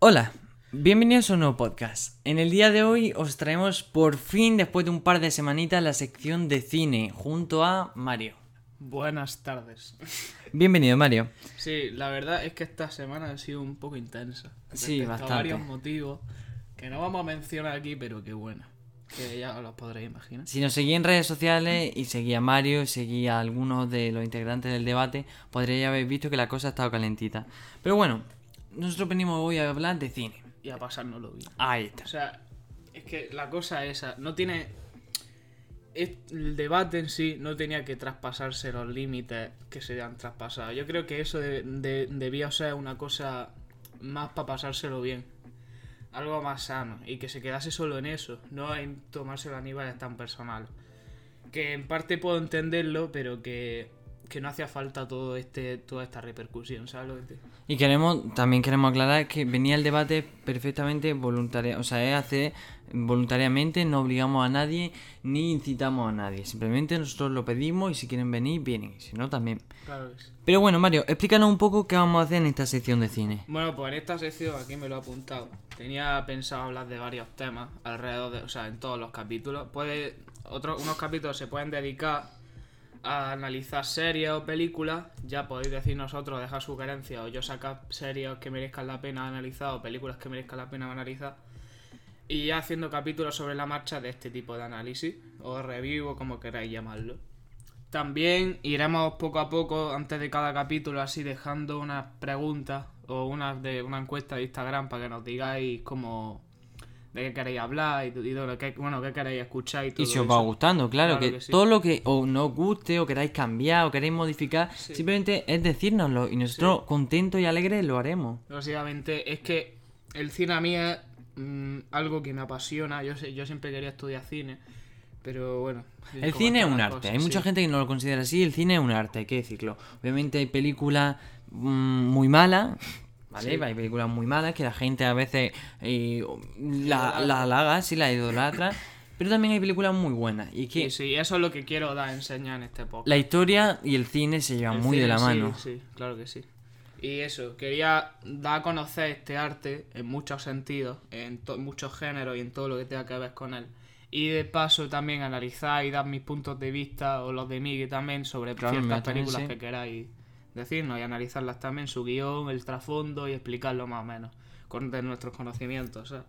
Hola, bienvenidos a un nuevo podcast. En el día de hoy os traemos por fin, después de un par de semanitas, la sección de cine junto a Mario. Buenas tardes. Bienvenido, Mario. Sí, la verdad es que esta semana ha sido un poco intensa. Sí, Respecto a bastante. varios motivos que no vamos a mencionar aquí, pero que bueno, que ya os los podréis imaginar. Si nos seguís en redes sociales y seguía a Mario y seguía a algunos de los integrantes del debate, podríais haber visto que la cosa ha estado calentita. Pero bueno, nosotros venimos hoy a hablar de cine. Y a pasárnoslo bien. Ahí está. O sea, es que la cosa es esa, no tiene... El debate en sí no tenía que traspasarse los límites que se han traspasado. Yo creo que eso de- de- debía ser una cosa más para pasárselo bien. Algo más sano. Y que se quedase solo en eso. No en tomárselo a niveles tan personales. Que en parte puedo entenderlo, pero que, que no hacía falta todo este, toda esta repercusión, ¿sabes lo que te- Y queremos, también queremos aclarar que venía el debate perfectamente voluntario, o sea, es hacer voluntariamente, no obligamos a nadie ni incitamos a nadie. Simplemente nosotros lo pedimos y si quieren venir, vienen. y Si no, también. Claro que sí. Pero bueno, Mario, explícanos un poco qué vamos a hacer en esta sección de cine. Bueno, pues en esta sección aquí me lo he apuntado. Tenía pensado hablar de varios temas alrededor de, o sea, en todos los capítulos. Puede, otros, unos capítulos se pueden dedicar a analizar series o películas. Ya podéis decir nosotros, dejar sugerencias o yo sacar series que merezcan la pena analizar o películas que merezcan la pena analizar. Y ya haciendo capítulos sobre la marcha de este tipo de análisis o review o como queráis llamarlo. También iremos poco a poco, antes de cada capítulo, así dejando unas preguntas o unas de una encuesta de Instagram para que nos digáis cómo de qué queréis hablar y, y de lo que, bueno, qué queréis escuchar y todo Y si os eso. va gustando, claro, Claro que, que sí. todo lo que o no os guste o queráis cambiar o queréis modificar, Sí. simplemente es decírnoslo y nosotros contentos y alegres lo haremos. Básicamente es que el cine a mí es mm, algo que me apasiona. Yo, yo siempre quería estudiar cine, pero bueno. El cine es un arte, cosas, hay mucha sí. gente que no lo considera así, el cine es un arte, hay que decirlo. Obviamente hay películas mm, muy malas, ¿vale? Sí. Hay películas muy malas que la gente a veces eh, la, la halaga, sí, la idolatra, pero también hay películas muy buenas. Y que Sí, sí, eso es lo que quiero dar enseñar en este podcast. la historia y el cine se llevan El muy de cine, la sí, mano. Sí, claro que sí. Y eso, quería dar a conocer este arte en muchos sentidos, en to- muchos géneros y en todo lo que tenga que ver con él. Y de paso también analizar y dar mis puntos de vista o los de Miguel también sobre Claro, ciertas películas sí. que queráis decirnos y analizarlas también, su guion, el trasfondo y explicarlo más o menos con de nuestros conocimientos. ¿sabes?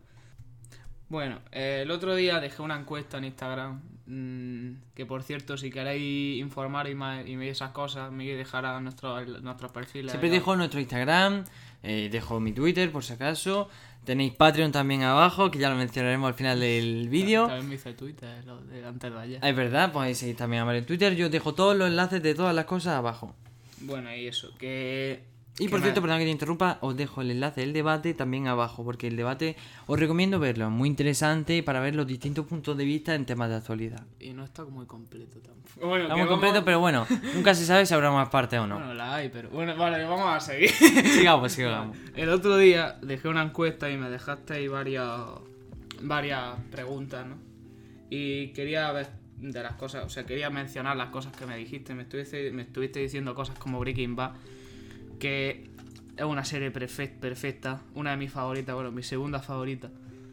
Bueno, eh, el otro día dejé una encuesta en Instagram. mm, que por cierto, si queréis informar y, más, y esas cosas, me dejará nuestro, nuestros perfiles. Siempre dejo nuestro Instagram, eh, dejo mi Twitter por si acaso. Tenéis Patreon también abajo, que ya lo mencionaremos al final del vídeo. También me hice Twitter lo de antes de ayer. Es verdad, podéis seguir también a Mario en Twitter. Yo dejo todos los enlaces de todas las cosas abajo. Bueno, y eso, que. Y que por cierto, perdón que te interrumpa, os dejo el enlace del debate también abajo, porque el debate os recomiendo verlo, es muy interesante para ver los distintos puntos de vista en temas de actualidad. Y no está muy completo tampoco. Bueno, Está muy vamos- completo, pero bueno, nunca se sabe si habrá más partes o no. Bueno, la hay, pero. Bueno, vale, vamos a seguir. Sigamos, sigamos. El otro día dejé una encuesta y me dejaste ahí varias, varias preguntas, ¿no? Y quería ver de las cosas, o sea, quería mencionar las cosas que me dijiste. Me estuviste, me estuviste diciendo cosas como Breaking Bad, que es una serie perfec- perfecta, una de mis favoritas, bueno, mi segunda favorita.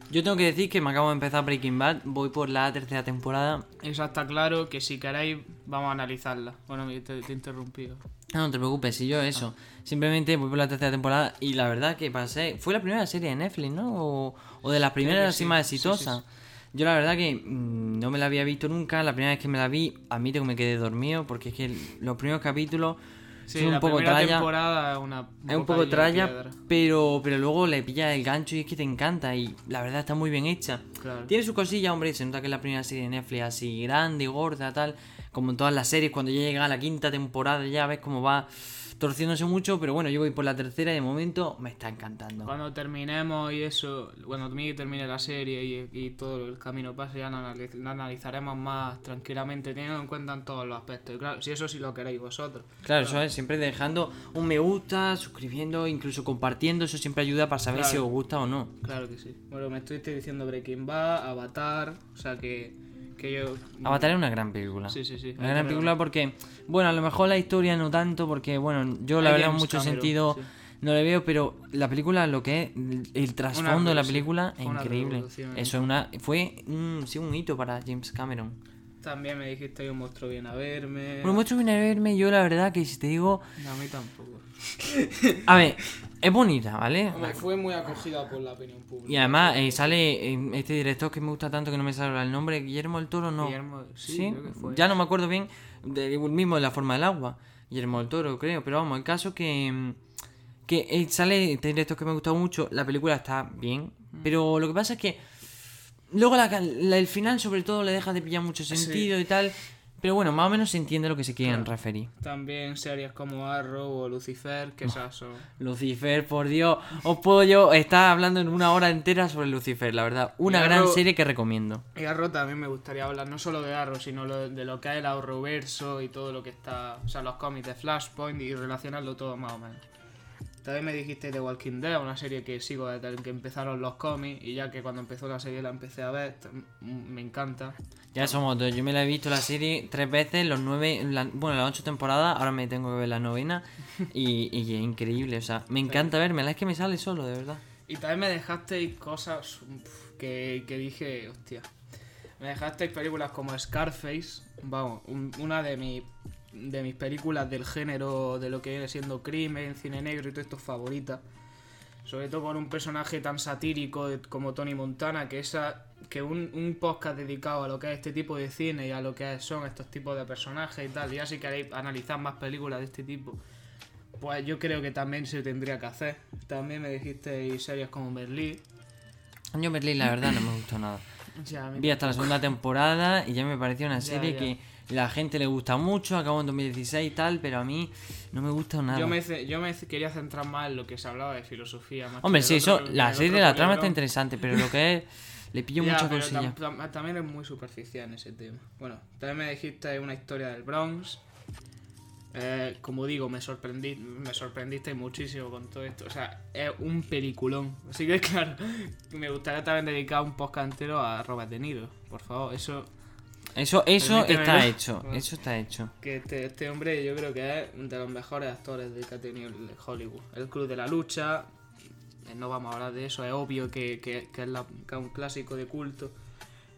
Yo tengo que decir que me acabo de empezar Breaking Bad, voy por la tercera temporada. Eso está claro, que si queréis vamos a analizarla. Bueno, me- te, te he interrumpido. No, no te preocupes, si yo eso. Simplemente voy por la tercera temporada y la verdad que pasé. Fue la primera serie de Netflix, ¿no? O, o de las primeras así sí, más sí, exitosas. Yo la verdad que mm, no me la había visto nunca. La primera vez que me la vi, admito que me quedé dormido porque es que los primeros capítulos Sí, son la un poco tralla. temporada es una Es un poco tralla, pero, pero luego le pilla el gancho y es que te encanta y la verdad está muy bien hecha. Claro. Tiene su cosilla, hombre, se nota que es la primera serie de Netflix así grande, gorda, tal, como en todas las series, cuando ya llega a la quinta temporada ya ves cómo va torciéndose mucho, pero bueno, yo voy por la tercera y de momento me está encantando. Cuando terminemos y eso, cuando termine la serie y, y todo el camino pase, ya analiz- lo analizaremos más tranquilamente, teniendo en cuenta en todos los aspectos. Y claro, si eso sí lo queréis vosotros. Claro, eso es, siempre dejando un me gusta, suscribiendo, incluso compartiendo, eso siempre ayuda para saber Claro. si os gusta o no. Claro que sí. Bueno, me estuviste diciendo Breaking Bad, Avatar, o sea que, que yo... Avatar es una gran película. Sí, sí, sí. Una gran película porque, bueno, a lo mejor la historia no tanto, porque, bueno, yo la Hay verdad en mucho Cameron, sentido sí. no le veo, pero la película, lo que es el trasfondo de la película es increíble. Eso es una, fue un, sí, un hito para James Cameron. También me dijiste que un monstruo viene a verme. Bueno, mucho viene a verme, yo la verdad que si te digo, No, a mí tampoco. A ver, es bonita, ¿vale? Me fue muy acogida por la opinión pública. Y además eh, sale eh, este director que me gusta tanto que no me sale el nombre, Guillermo del Toro, no. Guillermo- sí, creo que fue. Ya no me acuerdo bien del mismo de la forma del agua. Guillermo del Toro, creo. Pero vamos, el caso que. Que eh, sale este director que me ha gustado mucho. La película está bien. Mm. Pero lo que pasa es que. Luego la ca- la- el final, sobre todo, le deja de pillar mucho sentido y tal. Pero bueno, más o menos se entiende lo que se quieren Claro. referir. También series como Arrow o Lucifer, que esas son. Lucifer, por Dios. Os puedo yo estar hablando en una hora entera sobre Lucifer, la verdad. Una gran serie que recomiendo. Y Arrow también me gustaría hablar, no solo de Arrow, sino lo- de lo que es el Arrowverso y todo lo que está. O sea, los cómics de Flashpoint y relacionarlo todo más o menos. También me dijiste The Walking Dead, una serie que sigo desde que empezaron los cómics y ya que cuando empezó la serie la empecé a ver, t- m- me encanta. Ya somos dos. Yo me la he visto la serie tres veces, los nueve, la- bueno, las ocho temporadas. Ahora me tengo que ver la novena. Y, y es increíble, o sea, me encanta verme. Es que me sale solo, de verdad. Y también me dejasteis cosas que, que dije, hostia. Me dejasteis películas como Scarface, vamos, un- una de, mi- de mis películas del género de lo que viene siendo crimen, cine negro y todo esto favorita. Sobre todo con un personaje tan satírico como Tony Montana, que esa que un, un podcast dedicado a lo que es este tipo de cine y a lo que son estos tipos de personajes y tal, ya si queréis analizar más películas de este tipo, pues yo creo que también se tendría que hacer. También me dijiste series como Merlí. Yo Berlín, la verdad, no me gustó nada. Ya, Vi hasta la segunda temporada y ya me pareció una Ya, serie ya. que la gente le gusta mucho. Acabó en 2016 y tal, pero a mí no me gusta nada. Yo me, yo me quería centrar más en lo que se hablaba de filosofía. más Hombre, sí, eso, otro- la serie, otro la trama está interesante, pero lo que es, le pillo Ya, mucha pero cosilla. tam- tam- también es muy superficial en ese tema. Bueno, también me dijiste una historia del Bronx. Eh, como digo, me sorprendí, me sorprendiste muchísimo con todo esto. O sea, es un peliculón. Así que claro, me gustaría también dedicar un podcast entero a Robert De Niro. Por favor, eso Eso, eso está ¿no? hecho, Bueno. eso está hecho. que este, este hombre yo creo que es de los mejores actores de que ha tenido Hollywood. El Club de la Lucha, eh, no vamos a hablar de eso, es obvio que, que- que es, la- que es un clásico de culto.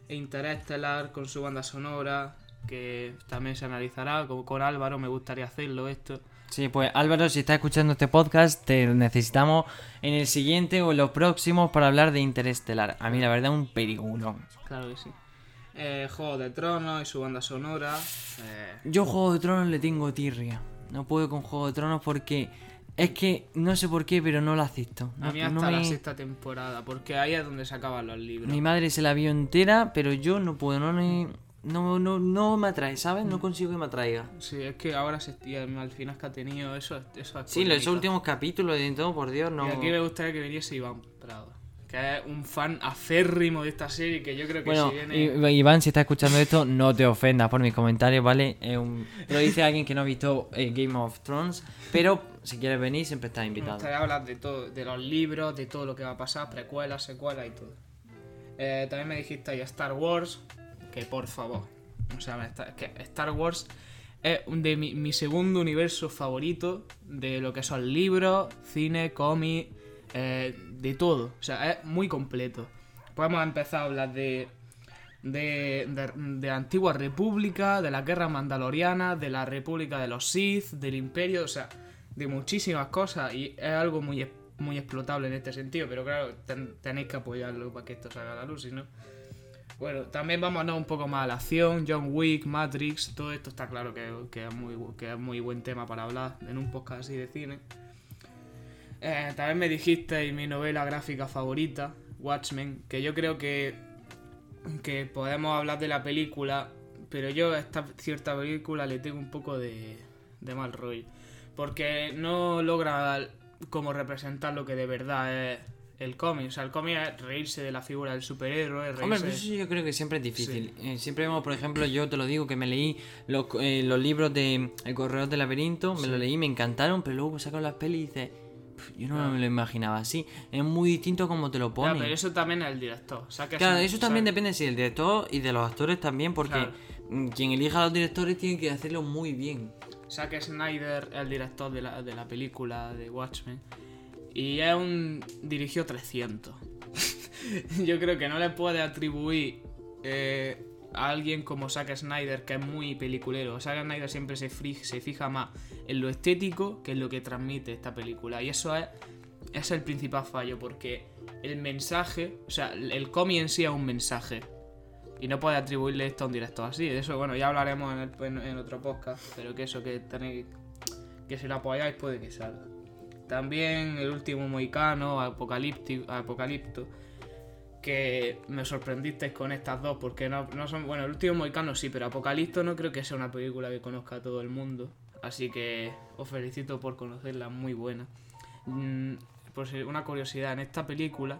E Interestelar con su banda sonora, que también se analizará, como con Álvaro me gustaría hacerlo esto. Sí, pues Álvaro, si estás escuchando este podcast, te necesitamos en el siguiente o en los próximos para hablar de Interestelar. A mí la verdad un peliculón. Claro que sí. Eh, Juego de Tronos y su banda sonora. eh, Yo Juego de Tronos le tengo tirria. No puedo con Juego de Tronos porque es que no sé por qué, pero no lo acepto. a mí no hasta la sexta temporada, porque ahí es donde se acaban los libros. Mi madre se la vio entera, pero yo no puedo, no, me- no, no, no me atrae, ¿sabes? Mm. No consigo que me atraiga. Sí, es que ahora se y al final que ha tenido eso, eso es Sí, los últimos capítulos y todo, por Dios, no. Y aquí me gustaría que viniese Iván Prado, que es un fan aférrimo de esta serie que yo creo que Bueno, si viene... Iván, si estás escuchando esto, no te ofendas por mis comentarios, ¿vale? Es un... Lo dice alguien que no ha visto eh, Game of Thrones, pero si quieres venir, siempre estás invitado. gustaría hablar de todo, de los libros, de todo lo que va a pasar, precuelas, secuelas y todo. Eh, también me dijiste ahí Star Wars, que por favor, o sea, está- que Star Wars es de mi, mi segundo universo favorito de lo que son libros, cine, cómic, eh, de todo. O sea, es muy completo. Podemos empezar a hablar de, de, de, Antigua República, de la Guerra Mandaloriana, de la República de los Sith, del Imperio, o sea, de muchísimas cosas y es algo muy, muy explotable en este sentido, pero claro, ten- tenéis que apoyarlo para que esto salga a la luz, si no... Bueno, también vamos a hablar un poco más a la acción, John Wick, Matrix, todo esto está claro que, que es, muy, que es muy buen tema para hablar en un podcast así de cine. Eh, también me dijiste mi novela gráfica favorita, Watchmen, que yo creo que, que podemos hablar de la película, pero yo a esta cierta película le tengo un poco de, de mal rollo. Porque no logra como representar lo que de verdad es el cómic. O sea, el cómic es reírse de la figura del superhéroe, reírse... Hombre, pero eso yo creo que siempre es difícil. Eh, siempre vemos, por ejemplo, yo te lo digo, que me leí los, eh, los libros de El Correo del Laberinto, me Sí. los leí, me encantaron, pero luego sacaron las pelis y dices, "Pf, yo no me lo imaginaba así. Es muy distinto como te lo ponen. pero eso también es el director. O sea, que Claro, eso o sea, también depende si del director y de los actores también, porque Claro. mm, quien elija a los directores tiene que hacerlo muy bien. Zack Snyder, el director de la, de la película de Watchmen, Y es un. dirigió 300. Yo creo que no le puede atribuir eh, a alguien como Zack Snyder, que es muy peliculero. Zack Snyder siempre se fija más en lo estético que en lo que transmite esta película. Y eso es, es el principal fallo, porque el mensaje, o sea, el cómic en sí es un mensaje. Y no puede atribuirle esto a un director así. De eso, bueno, ya hablaremos en, el- en- en otro podcast. Pero que eso, que tenéis. Que si lo apoyáis puede que salga. También el último Moicano, Apocalipti- Apocalipto. Que me sorprendisteis con estas dos. Porque no, no son. Bueno, el último Moicano sí, pero Apocalipto no creo que sea una película que conozca a todo el mundo. Así que os felicito por conocerla, muy buena. Mm, si una curiosidad, en esta película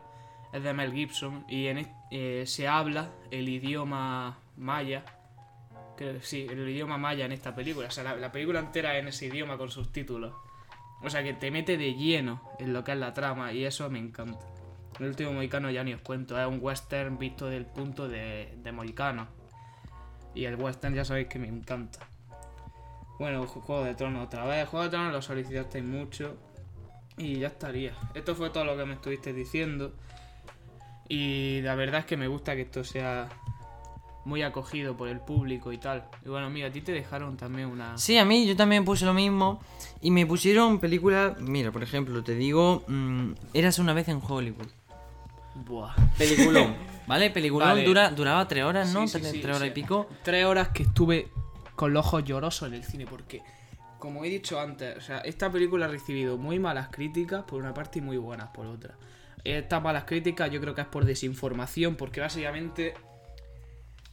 es de Mel Gibson y en eh, se habla el idioma maya. Que sí, el idioma maya en esta película. O sea, la, la película entera en ese idioma con subtítulos. O sea, que te mete de lleno en lo que es la trama y eso me encanta. El último Moicano ya ni os cuento, es un western visto del punto de, de. Y el western ya sabéis que me encanta. Bueno, Ju- Juego de Tronos otra vez. Juego de Tronos lo solicitasteis mucho. Y ya estaría. Esto fue todo lo que me estuviste diciendo. Y la verdad es que me gusta que esto sea muy acogido por el público y tal. Y bueno, mira, a ti te dejaron también una... Sí, a mí yo también puse lo mismo. Y me pusieron películas. Mira, por ejemplo, te digo. mm, Eras una vez en Hollywood. Buah. Peliculón. ¿Vale? Peliculón Vale. dura, duraba tres horas, ¿no? Sí, sí, tres, sí, tres horas y pico. Tres horas que estuve con los ojos llorosos en el cine porque, como he dicho antes, o sea, esta película ha recibido muy malas críticas por una parte y muy buenas por otra. Estas malas críticas yo creo que es por desinformación porque básicamente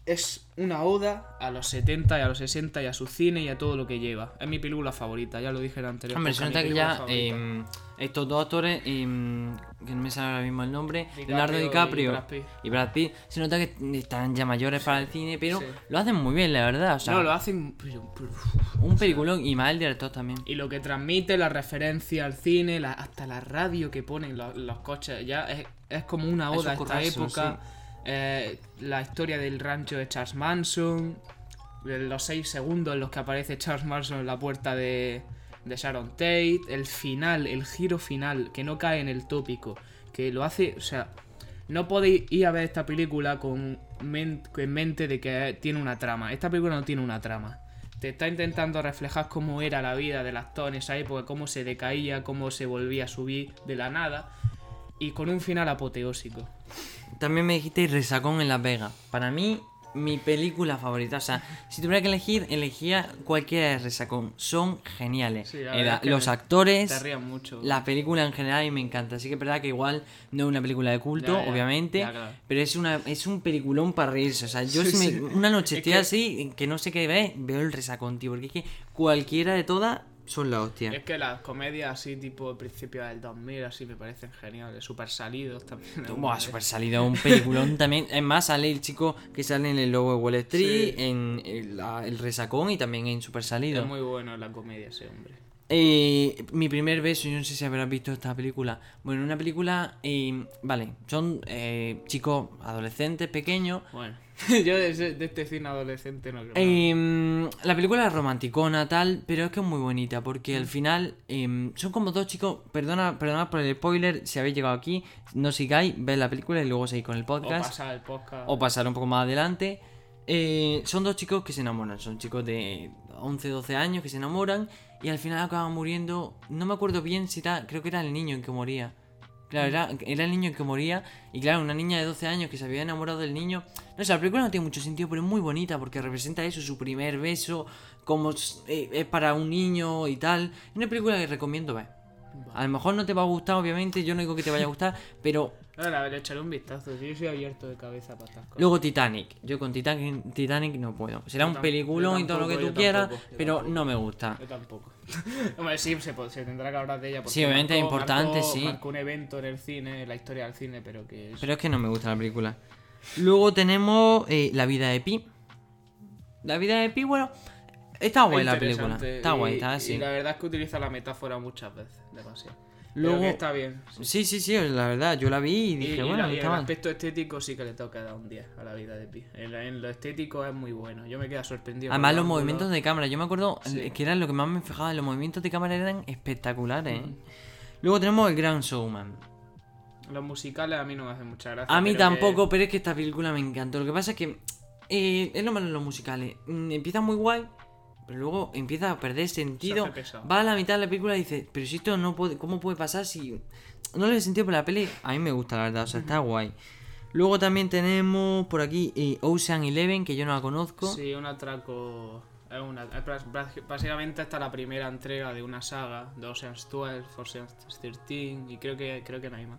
es una oda a los 70 y a los 60 y a su cine y a todo lo que lleva. Es mi película favorita, ya lo dije en anterior. Hombre, se nota que ya eh, estos dos actores, eh, que no me sale ahora mismo el nombre, DiCaprio Leonardo y DiCaprio Brad Pitt. y Brad Pitt, se nota que están ya mayores para el cine, pero sí. lo hacen muy bien, la verdad. O sea, no, lo hacen... pero- pero- un peliculón y más el director también. Y lo que transmite, la referencia al cine, la- hasta la radio que ponen los, los coches, ya es, es como una oda a esta currazo, época. Eh, la historia del rancho de Charles Manson, los seis segundos en los que aparece Charles Manson en la puerta de, Sharon Tate, el final, el giro final, que no cae en el tópico, que lo hace, o sea, no podéis ir a ver esta película con en mente de que tiene una trama. Esta película no tiene una trama. Te está intentando reflejar cómo era la vida del actor en esa época, cómo se decaía, cómo se volvía a subir de la nada. Y con un final apoteósico. También me dijiste Resacón en Las Vegas. Para mí, mi película favorita. O sea, si tuviera que elegir, elegía cualquiera de Resacón. Son geniales. Sí, Eh, es que los actores, mucho. la película en general y me encanta. Así que es verdad que igual no es una película de culto, Ya, ya, obviamente. ya, claro. Pero es una es un peliculón para reírse. O sea, yo Sí, si me- una noche Es estoy que- así, que no sé qué ver, veo el Resacón, tío. Porque es que cualquiera de todas son la hostia. Es que las comedias así, tipo principio del 2000, así me parecen geniales. Super salidos también. Buah, super salido, un peliculón también. Es más, sale el chico que sale en el logo de Wall Street, Sí. en el, la- el resacón y también en Super Salido. Es muy bueno la comedia ese hombre. Eh, mi primer beso, yo no sé si habrás visto esta película. Bueno, una película, eh, vale, son eh, chicos adolescentes, pequeños. Bueno, yo de, ese- de este cine adolescente no creo. Eh, la película es romanticona, tal, pero es que es muy bonita porque Mm. al final eh, son como dos chicos. Perdona, perdona por el spoiler, si habéis llegado aquí, no sigáis, ved la película y luego seguís con el o podcast. pasar el podcast. o pasar un poco más adelante. Eh, son dos chicos que se enamoran, son chicos de 11, 12 años que se enamoran y al final acaban muriendo. No me acuerdo bien si era, creo que era el niño en que moría. Claro, era, era el niño en que moría y claro, una niña de 12 años que se había enamorado del niño. No sé, la película no tiene mucho sentido, pero es muy bonita porque representa eso, su primer beso, como es, eh, es para un niño y tal. Es una película que recomiendo ver. A lo mejor no te va a gustar, obviamente, yo no digo que te vaya a gustar, pero Ahora, a ver, echaré un vistazo. Yo soy abierto de cabeza para estas cosas. Luego Titanic. Yo con Titanic, Titanic no puedo. Será Yo un peliculón y todo lo que tú quieras, tampoco, pero tampoco. no me gusta. Yo tampoco. Hombre, sí, se, tendrá que hablar de ella. porque Sí, obviamente es importante, marcó- sí. Marcó un evento en el cine, en la historia del cine, pero que es... Pero es que no me gusta la película. Luego tenemos eh, La vida de Pi. La vida de Pi, bueno, está guay la película. Está guay, Y- está así. Y la verdad es que utiliza la metáfora muchas veces, demasiado. Luego- que está bien. sí. Sí, sí, sí, la verdad, yo la vi y dije, y bueno, la- y está el mal. aspecto estético sí que le toca dar un 10 a la vida de Pi. En, en lo estético es muy bueno. Yo me quedo sorprendido. Además, los ángulos. movimientos de cámara, yo me acuerdo Sí. que era lo que más me fijaba, los movimientos de cámara eran espectaculares. ¿eh? Luego tenemos El Gran Showman. Los musicales a mí no me hacen mucha gracia. A mí pero tampoco, pero es que esta película me encantó. Lo que pasa es que eh, es lo malo de los musicales. Mm, Empieza muy guay, pero luego empieza a perder sentido. Va a la mitad de la película y dice, pero si esto no puede, ¿cómo puede pasar si no le he sentido por la peli? A mí me gusta la verdad, o sea, está guay. Luego también tenemos por aquí eh, Ocean Eleven, que yo no la conozco. Sí, un atraco. Es una, básicamente esta es la primera entrega de una saga de Ocean's 12, Ocean's 13 y creo que, creo que no hay más.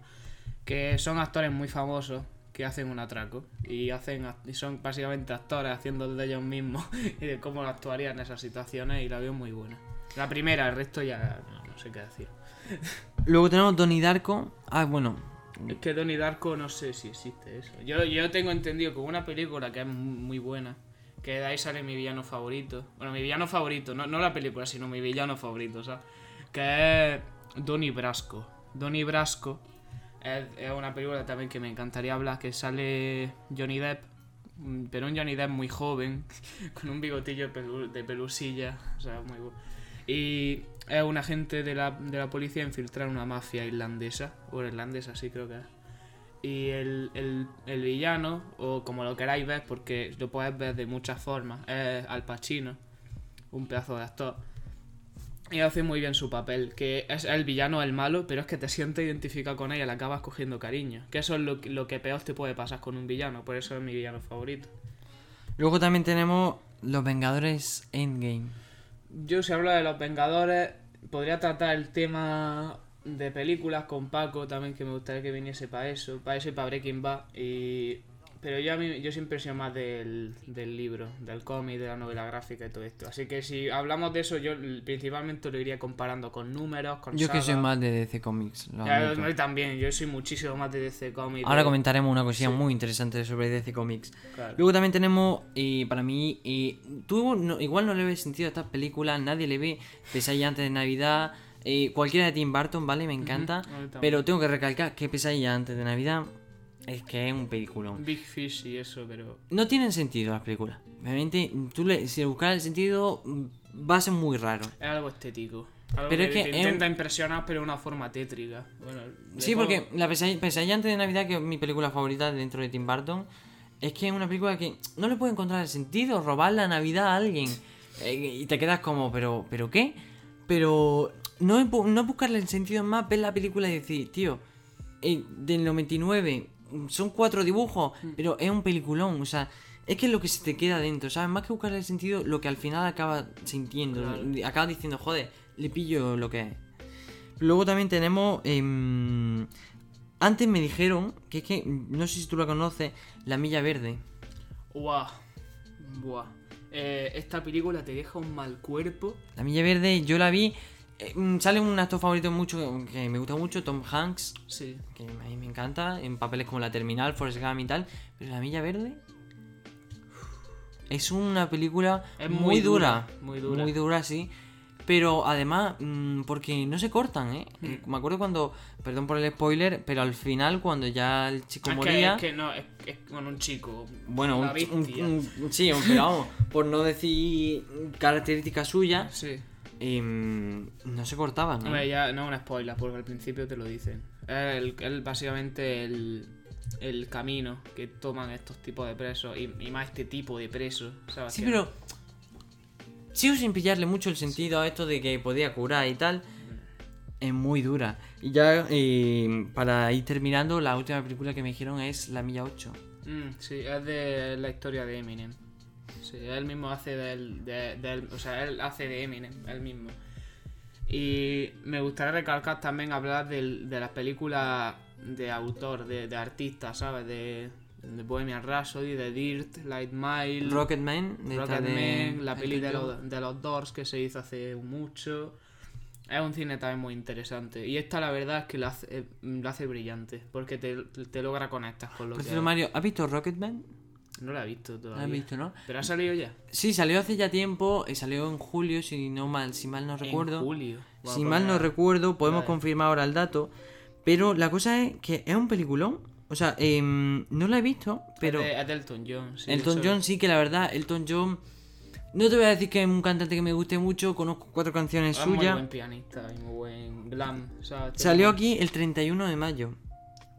Que son actores muy famosos que hacen un atraco y hacen y son básicamente actores haciendo de ellos mismos y de cómo actuarían en esas situaciones y la veo muy buena. La primera, el resto ya no, no sé qué decir. Luego tenemos Donnie Darko. Ah, bueno. Es que Donnie Darko no sé si existe eso. Yo, yo tengo entendido que una película que es mu- muy buena, que de ahí sale mi villano favorito. Bueno, mi villano favorito, no, no la película, sino mi villano favorito, ¿sabes? Que es Donnie Brasco. Donnie Brasco es, una película también que me encantaría hablar, que sale Johnny Depp, mm, pero un Johnny Depp muy joven, con un bigotillo de, pelu- de pelusilla, o sea, muy bueno. Y es un agente de la, de la policía infiltrar una mafia irlandesa, o irlandesa, sí creo que es. Y el, el, el villano, o como lo queráis ver, porque lo puedes ver de muchas formas, es Al Pacino, un pedazo de actor. Y hace muy bien su papel, que es el villano, el malo, pero es que te sientes identificado con ella, le acabas cogiendo cariño. Que eso es lo, que- lo que peor te puede pasar con un villano, por eso es mi villano favorito. Luego también tenemos Los Vengadores Endgame. Yo si hablo de los Vengadores, podría tratar el tema de películas con Paco también, que me gustaría que viniese para eso, para eso y para Breaking Bad. Y... Pero yo, a mí, yo siempre he sido más del, del libro, del cómic, de la novela gráfica y todo esto. Así que si hablamos de eso, yo principalmente lo iría comparando con números, con Yo que soy más de DC Comics. Ya, yo también, yo soy muchísimo más de DC Comics. Ahora de- comentaremos una cosilla Sí. muy interesante sobre DC Comics. Claro. Luego también tenemos, eh, para mí, eh, tú no- igual no le ves sentido a estas películas, nadie le ve Pesadilla antes de Navidad, eh, cualquiera de Tim Burton, ¿vale? Me encanta. pero tengo que recalcar que Pesadilla antes de Navidad es que es un peliculón. Big Fish y eso, pero... No tienen sentido las películas. Obviamente, tú le, si buscas el sentido, va a ser muy raro. Es algo estético. Algo Pero que, es que te es intenta impresionar, pero de una forma tétrica. Bueno, Sí, todo- porque la pesadilla, antes de Navidad, que es mi película favorita dentro de Tim Burton, es que es una película que no le puede encontrar el sentido, robar la Navidad a alguien. Eh, y te quedas como, ¿pero, ¿pero qué? Pero no, no buscarle el sentido más ver la película y decir, tío, eh, del 99 son cuatro dibujos, pero es un peliculón, o sea, es que es lo que se te queda dentro, ¿sabes? Más que buscarle el sentido, lo que al final acaba sintiendo, Claro. acaba diciendo, joder, le pillo lo que es. Luego también tenemos. em, antes me dijeron que es que, no sé si tú la conoces, La Milla Verde. Buah. Buah. Eh, esta película te deja un mal cuerpo. La Milla Verde, yo la vi. Eh, mm, sale un actor favorito mucho que me gusta mucho, Tom Hanks, Sí. que a mí me encanta, en papeles como La Terminal, Forrest Gump y tal. Pero La Milla Verde. Es una película Es muy, muy dura, dura, muy dura. Muy dura, sí. Pero además, mm, porque no se cortan, ¿eh? Hmm. Eh, Me acuerdo cuando, perdón por el spoiler, pero al final, cuando ya el chico Es que, moría. es que no, es, es con un chico. Bueno, una un, un- sí, pero vamos, por no decir características suyas, Sí. Em, no se cortaban. ¿eh? Hombre, ya no es un spoiler, porque al principio te lo dicen. Es básicamente el, el camino que toman estos tipos de presos y, y más este tipo de presos. ¿sabes? Sí, pero sigo sin pillarle mucho el sentido a esto de que podía curar y tal. Es muy dura. Y ya, em, para ir terminando, la última película que me dijeron es La Milla 8. Mm, sí, es de la historia de Eminem. Sí, él mismo hace del, de, del- o sea, él hace de Eminem, él mismo. Y me gustaría recalcar también hablar del- de las películas de autor, de, de artistas, ¿sabes? De, de Bohemian Rhapsody, de Dirt, Light Mile, Rocketman, Rocketman, la peli de los, de los Doors que se hizo hace mucho. Es un cine también muy interesante. Y esta la verdad es que lo hace, eh, lo hace brillante, porque te, te logra conectar con lo Por que... cierto, Mario, ¿has visto Rocketman? No la he visto ¿La todavía. has visto, no? ¿Pero ha salido ya? Sí, salió hace ya tiempo, y salió en julio, si no mal, si mal no recuerdo. En julio. si Bueno, mal pues no nada. recuerdo, podemos Vale. confirmar ahora el dato. Pero la cosa es que es un peliculón. O sea, em, no la he visto, pero Es de, Elton John. sí, Elton John sí que la verdad, Elton John No te voy a decir que es un cantante que me guste mucho, conozco cuatro canciones Es muy suyas. buen pianista y muy buen glam. Salió aquí el 31 de mayo.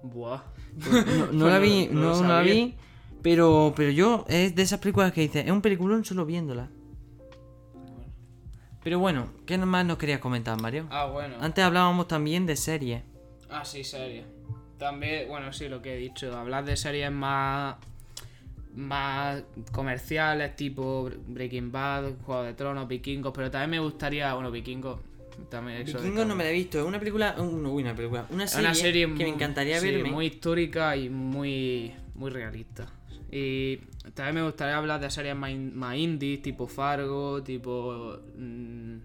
Buah. No, no Pues la vi, no- no no, la vi, pero, pero yo es de esas películas que dices, es un peliculón solo viéndola. Pero bueno, ¿qué más nos querías comentar, Mario? Ah, bueno. Antes hablábamos también de series. Ah, sí, series. También, bueno, sí, lo que he dicho. Hablar de series más. más comerciales, tipo Breaking Bad, Juego de Tronos, Vikingos. Pero también me gustaría. Bueno, Vikingos. También Vikingos no me la he visto, es una película, un- uy, una película, una serie, una serie que me encantaría sí, verme. muy histórica y muy, muy realista. Y también me gustaría hablar de series más, más indies, tipo Fargo, tipo. mm,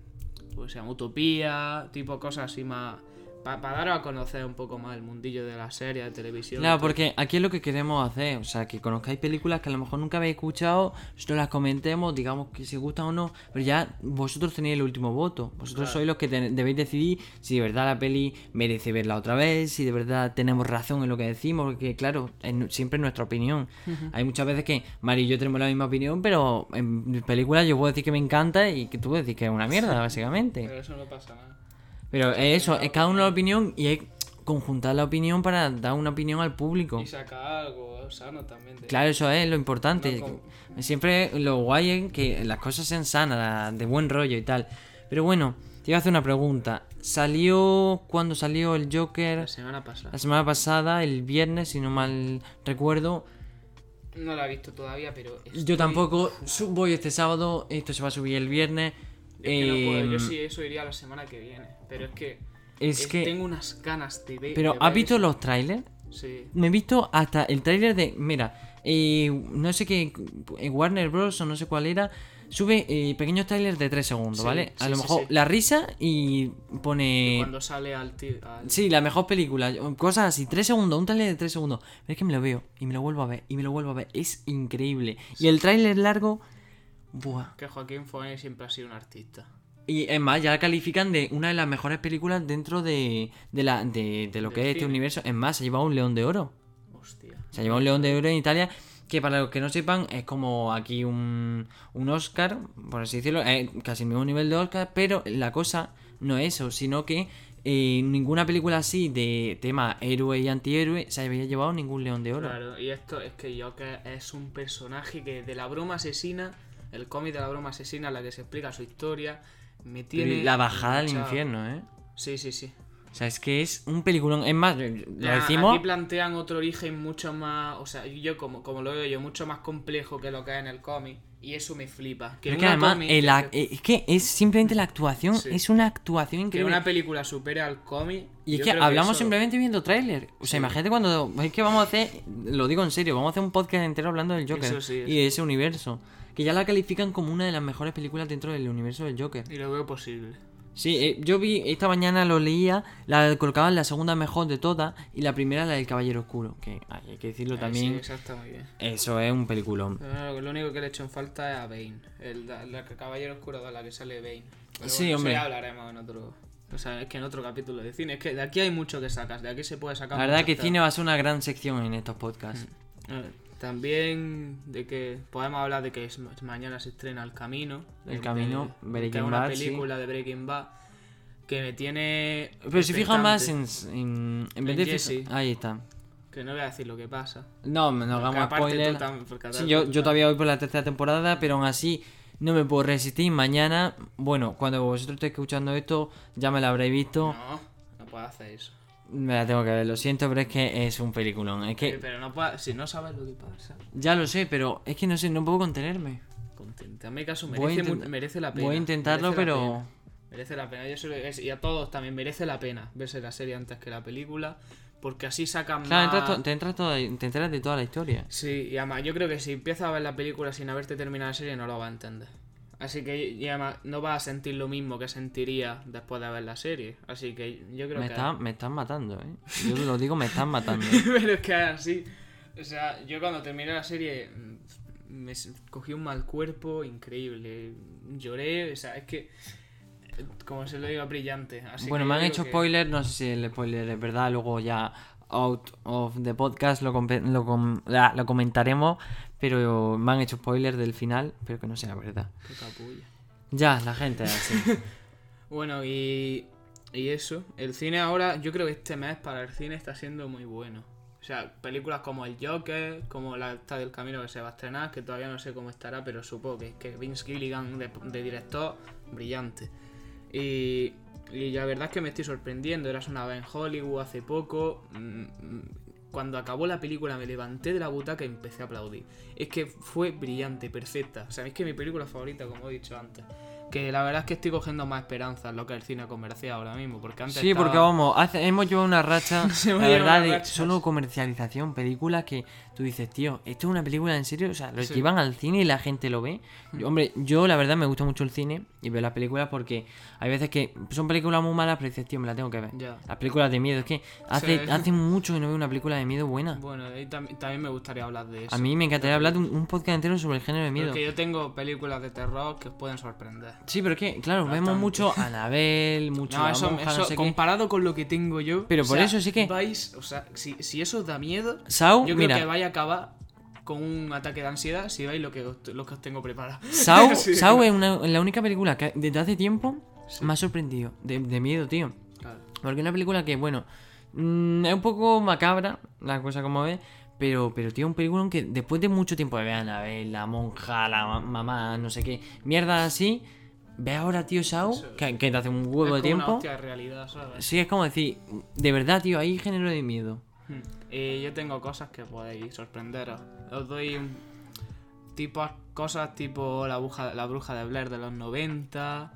pues se Utopía, tipo cosas así más. Para daros a conocer un poco más el mundillo de la serie de televisión. Claro, porque aquí es lo que queremos hacer, o sea, que conozcáis películas que a lo mejor nunca habéis escuchado, nosotros las comentemos, digamos que si gustan o no, pero ya vosotros tenéis el último voto, vosotros Claro. sois los que debéis decidir si de verdad la peli merece verla otra vez, si de verdad tenemos razón en lo que decimos, porque claro, es siempre es nuestra opinión. Hay muchas veces que Mari y yo tenemos la misma opinión, pero en películas yo puedo decir que me encanta y que tú puedes decir que es una mierda, básicamente. Pero eso no pasa nada. Pero es eso, es cada uno la opinión y es conjuntar la opinión para dar una opinión al público. Y sacar algo sano también. de- Claro, eso es lo importante. No Siempre lo guay es que las cosas sean sanas, de buen rollo y tal. Pero bueno, te iba a hacer una pregunta. Salió cuando salió el Joker La semana pasada. la semana pasada, el viernes, si no mal recuerdo. No la he visto todavía, pero. Yo tampoco voy este sábado, esto se va a subir el viernes. Es que no puedo, yo Em, sí, eso iría la semana que viene. Pero es que. Es que- Tengo unas ganas de ver. Pero de ¿has visto eso. los trailers? Sí. Me he visto hasta el tráiler de. Mira, eh, no sé qué. eh, Warner Bros. o no sé cuál era. Sube eh, pequeños trailers de 3 segundos, Sí, ¿vale? A lo mejor la risa y pone. Cuando sale al tío. al- Sí, la mejor película. Cosas así, 3 segundos, un tráiler de 3 segundos. Pero es que me lo veo y me lo vuelvo a ver y me lo vuelvo a ver. Es increíble. Y el tráiler largo. Buah. Que Joaquín Phoenix siempre ha sido un artista. Y es más, ya la califican de una de las mejores películas dentro de, de, la, de, de lo que es este universo. Es más, se ha llevado un león de oro. Hostia. Se ha llevado un León de Oro en Italia, que para los que no sepan es como aquí un, un Oscar, por así decirlo, es casi el mismo nivel de Oscar, pero la cosa no es eso, sino que eh, ninguna película así de tema héroe y antihéroe se había llevado ningún León de Oro. Claro, y esto es que Joker es un personaje que de la broma asesina, el cómic de la broma asesina, la que se explica su historia, me tiene. la bajada al infierno, ¿eh? Sí, sí, sí. O sea, es que es un peliculón. Es más, lo decimos. Aquí plantean otro origen mucho más, o sea, yo como, como lo veo yo, mucho más complejo que lo que hay en el cómic. Y eso me flipa. Que que además, el que, es que es simplemente la actuación, Sí. es una actuación que increíble. una película supere al cómic. Y es que hablamos eso- simplemente viendo tráiler. O sea, Sí. imagínate cuando. Es que vamos a hacer. Lo digo en serio, vamos a hacer un podcast entero hablando del Joker Eso sí, y de ese universo. Que ya la califican como una de las mejores películas dentro del universo del Joker. Y lo veo posible. Sí, eh, yo vi, esta mañana lo leía, la colocaban la segunda mejor de todas y la primera la del Caballero Oscuro. Que ay, hay que decirlo Eh, también. Sí, está muy bien. Eso es un peliculón. Lo único que le he hecho en falta es a Bane. El, que Caballero Oscuro de la que sale Bane. Pero Sí, bueno, hombre. Ya hablaremos en otro. O sea, es que en otro capítulo de cine. Es que de aquí hay mucho que sacas. De aquí se puede sacar La verdad que cine va a ser una gran sección en estos podcasts. Eh, También de que podemos hablar de que es- mañana se estrena El Camino. El de- Camino, de- Breaking que es una Bad, sí. película de Breaking Bad que me tiene. Pero si fijas más en. En, en Jesse. Ahí está. Que no voy a decir lo que pasa. No, no hagamos spoiler. Sí, yo, yo todavía voy por la tercera temporada, pero aún así no me puedo resistir. Mañana, bueno, cuando vosotros estéis escuchando esto, ya me la habréis visto. No, no puedo hacer eso. Me la tengo que ver, lo siento, pero es que es un peliculón. Es Eh, que Pero no puedo- si no sabes lo que pasa. ya lo sé, pero es que no sé, no puedo contenerme. Contente. Hazme caso, merece, mu- merece la pena. Voy a intentarlo, merece pero. pena. Merece la pena. Yo solo- es- y a todos también merece la pena verse la serie antes que la película. Porque así sacan Claro, más. entras to- te, entras toda- te enteras de toda la historia. Sí, y además yo creo que si empiezas a ver la película sin haberte terminado la serie no lo vas a entender. Así que y además no vas a sentir lo mismo que sentiría después de ver la serie. Así que yo creo Me, que... está, me están matando, ¿eh? Yo te lo digo, me están matando. Pero es que así. O sea, yo cuando terminé la serie mm, me cogí un mal cuerpo increíble. Lloré, o sea, es que... eh, Como se lo digo, brillante. Así bueno, me han hecho que- spoiler, no sé si el spoiler es verdad, luego ya out of the podcast lo, lo, com- la- lo comentaremos, pero me han hecho spoilers del final, pero que no sea verdad. Qué capulla. Ya, la gente es así. Bueno, y, y eso. El cine ahora, yo creo que este mes para el cine está siendo muy bueno. O sea, películas como El Joker, como La Esta del Camino que se va a estrenar, que todavía no sé cómo estará, pero supongo que, que Vince Gilligan de, de director, brillante. Y, y la verdad es que me estoy sorprendiendo. Eras una vez en Hollywood hace poco. Cuando acabó la película me levanté de la butaca y empecé a aplaudir. Es que fue brillante, perfecta. Sabéis que es mi película favorita, como he dicho antes. Que la verdad es que estoy cogiendo más esperanza en lo que es el cine comercial ahora mismo. Porque antes Sí, estaba- porque vamos, hace- hemos llevado una racha, la verdad, de solo comercialización, películas que tú dices, tío, ¿esto es una película en serio? O sea, lo Sí. llevan al cine y la gente lo ve. Yo, hombre, yo la verdad me gusta mucho el cine y veo las películas porque hay veces que son películas muy malas, pero dices, tío, me la tengo que ver. Ya. Las películas de miedo, es que hace, Sí. hace mucho que no veo una película de miedo buena. Bueno, y tam- también me gustaría hablar de eso. A mí me encantaría hablar de un, un podcast entero sobre el género de miedo. Porque yo tengo películas de terror que os pueden sorprender. Sí, pero es que, claro, vemos mucho Anabel, mucho No, eso, Monja, no eso qué. comparado con lo que tengo yo. Pero o por sea, eso sí que- Vais, o sea, si, si eso os da miedo, yo creo mira, que vais a acabar con un ataque de ansiedad si veis lo que os, lo que os tengo preparado. Sau, Sí. Es una- la única película que desde hace tiempo Sí. me ha sorprendido. De, de miedo, tío. Claro. Porque es una película que, bueno, mm, es un poco macabra, la cosa como ves. Pero, pero tío, un película que después de mucho tiempo de ver a Anabel, la monja, la ma- mamá, no sé qué, mierda así, ve ahora, tío, Sau, Eso. que, que te hace un Es huevo como de una tiempo. hostia de realidad, ¿sabes? Sí, es como decir, de verdad, tío, hay género de miedo. Hmm. Y yo tengo cosas que podéis sorprenderos. Os doy un tipo cosas tipo la bruja, la bruja de Blair de los 90.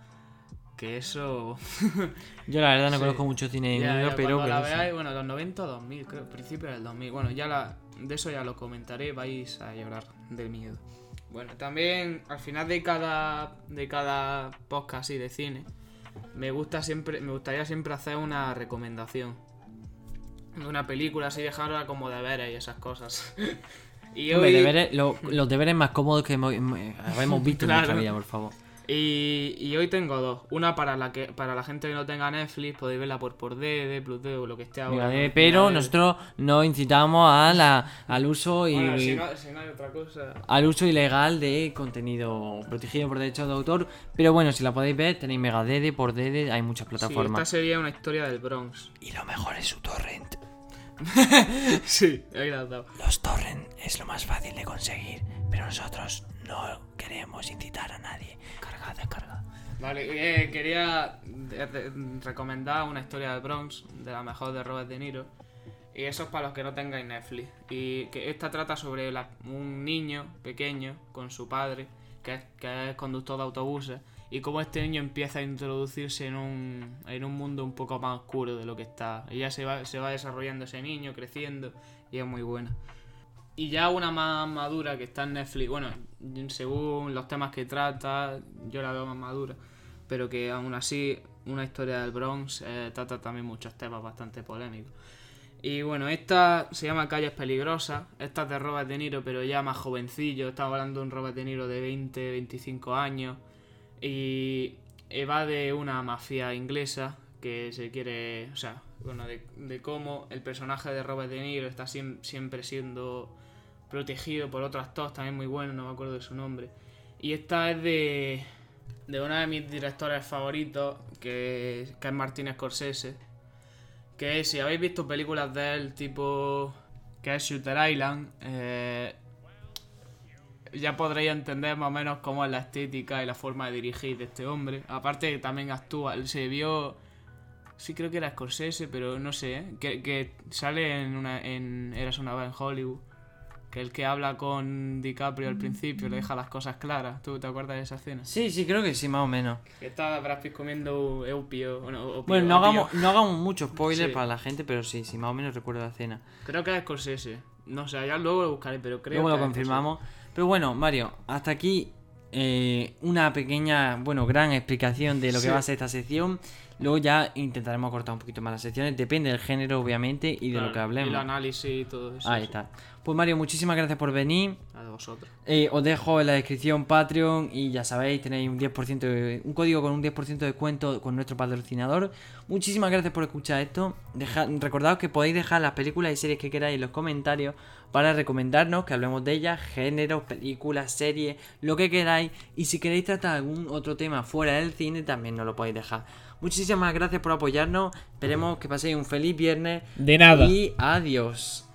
Que eso. Yo la verdad no Sí. conozco mucho cine de Ya, miedo, ya, pero... cuando la veáis, bueno, los 90 o 2000, creo, principios del 2000. Bueno, ya la, de eso ya lo comentaré, vais a llorar de miedo. Bueno, también al final de cada de cada podcast así de cine, me gusta siempre me gustaría siempre hacer una recomendación de una película así dejarla como deberes y esas cosas. y hoy deberes- lo- los deberes más cómodos que hemos, hemos visto en nuestra vida, por favor. Y, y hoy tengo dos. Una para la que para la gente que no tenga Netflix, podéis verla por por DD, Plus D o lo que esté ahora. Pero Mira, nosotros no incitamos a la, al uso y bueno, si, no, si no hay otra cosa. al uso ilegal de contenido protegido por derechos de autor. Pero bueno, si la podéis ver, tenéis Mega DD por DD, hay muchas Sí, plataformas. esta sería una historia del Bronx. Y lo mejor es su torrent. sí, dado. Los torrent es lo más fácil de conseguir, pero nosotros no queremos incitar a nadie. Carga, descarga. Vale, eh, quería de- de- recomendar una historia del Bronx, de la mejor de Robert De Niro. Y eso es para los que no tengáis Netflix. Y que esta trata sobre la- un niño pequeño con su padre, que es, que es conductor de autobuses, y cómo este niño empieza a introducirse en un, en un mundo un poco más oscuro de lo que está. Y ya se va, se va desarrollando ese niño, creciendo, y es muy buena. Y ya una más madura que está en Netflix, bueno, según los temas que trata, yo la veo más madura, pero que aún así una historia del Bronx eh, trata también muchos temas bastante polémicos. Y bueno, esta se llama Calles Peligrosas, esta es de Robert De Niro, pero ya más jovencillo, estamos hablando de un Robert De Niro de 20, 25 años, y eh, va de una mafia inglesa que se quiere, o sea, bueno, de, cómo el personaje de Robert De Niro está siem- siempre siendo protegido por otro actor también muy bueno, no me acuerdo de su nombre. Y esta es de, de uno de mis directores favoritos, que, que es Martin Scorsese. Que si habéis visto películas de él, tipo que es Shooter Island, eh, ya podréis entender más o menos cómo es la estética y la forma de dirigir de este hombre. Aparte que también actúa, se vio... Sí creo que era Scorsese, pero no sé, ¿eh? que, que sale en una en Eras una vez en Hollywood. Que el que habla con DiCaprio al principio le deja las cosas claras. ¿Tú te acuerdas de esa escena? Sí, sí, creo que sí, más o menos. Que está Brad Pitt comiendo eupio. Bueno, opio, Bueno, no hagamos, no hagamos mucho spoiler Sí. para la gente, pero sí, sí, más o menos recuerdo la escena. Creo que es Scorsese. No sé, ya luego lo buscaré, pero creo Luego que lo es confirmamos. Pero bueno, Mario, hasta aquí eh, una pequeña, bueno, gran explicación de lo que va a ser esta sección. Luego ya intentaremos cortar un poquito más las secciones. Depende del género, obviamente, y de lo que Y hablemos. el análisis y todo eso. Ahí sí. está. Pues Mario, muchísimas gracias por venir. A vosotros. Eh, os dejo en la descripción Patreon y ya sabéis, tenéis un 10% de- un código con un 10% de descuento con nuestro patrocinador. Muchísimas gracias por escuchar esto. Dejad, recordad que podéis dejar las películas y series que queráis en los comentarios para recomendarnos que hablemos de ellas, géneros, películas, series, lo que queráis. Y si queréis tratar algún otro tema fuera del cine, también nos lo podéis dejar. Muchísimas gracias por apoyarnos. Esperemos que paséis un feliz viernes. De nada. Y adiós.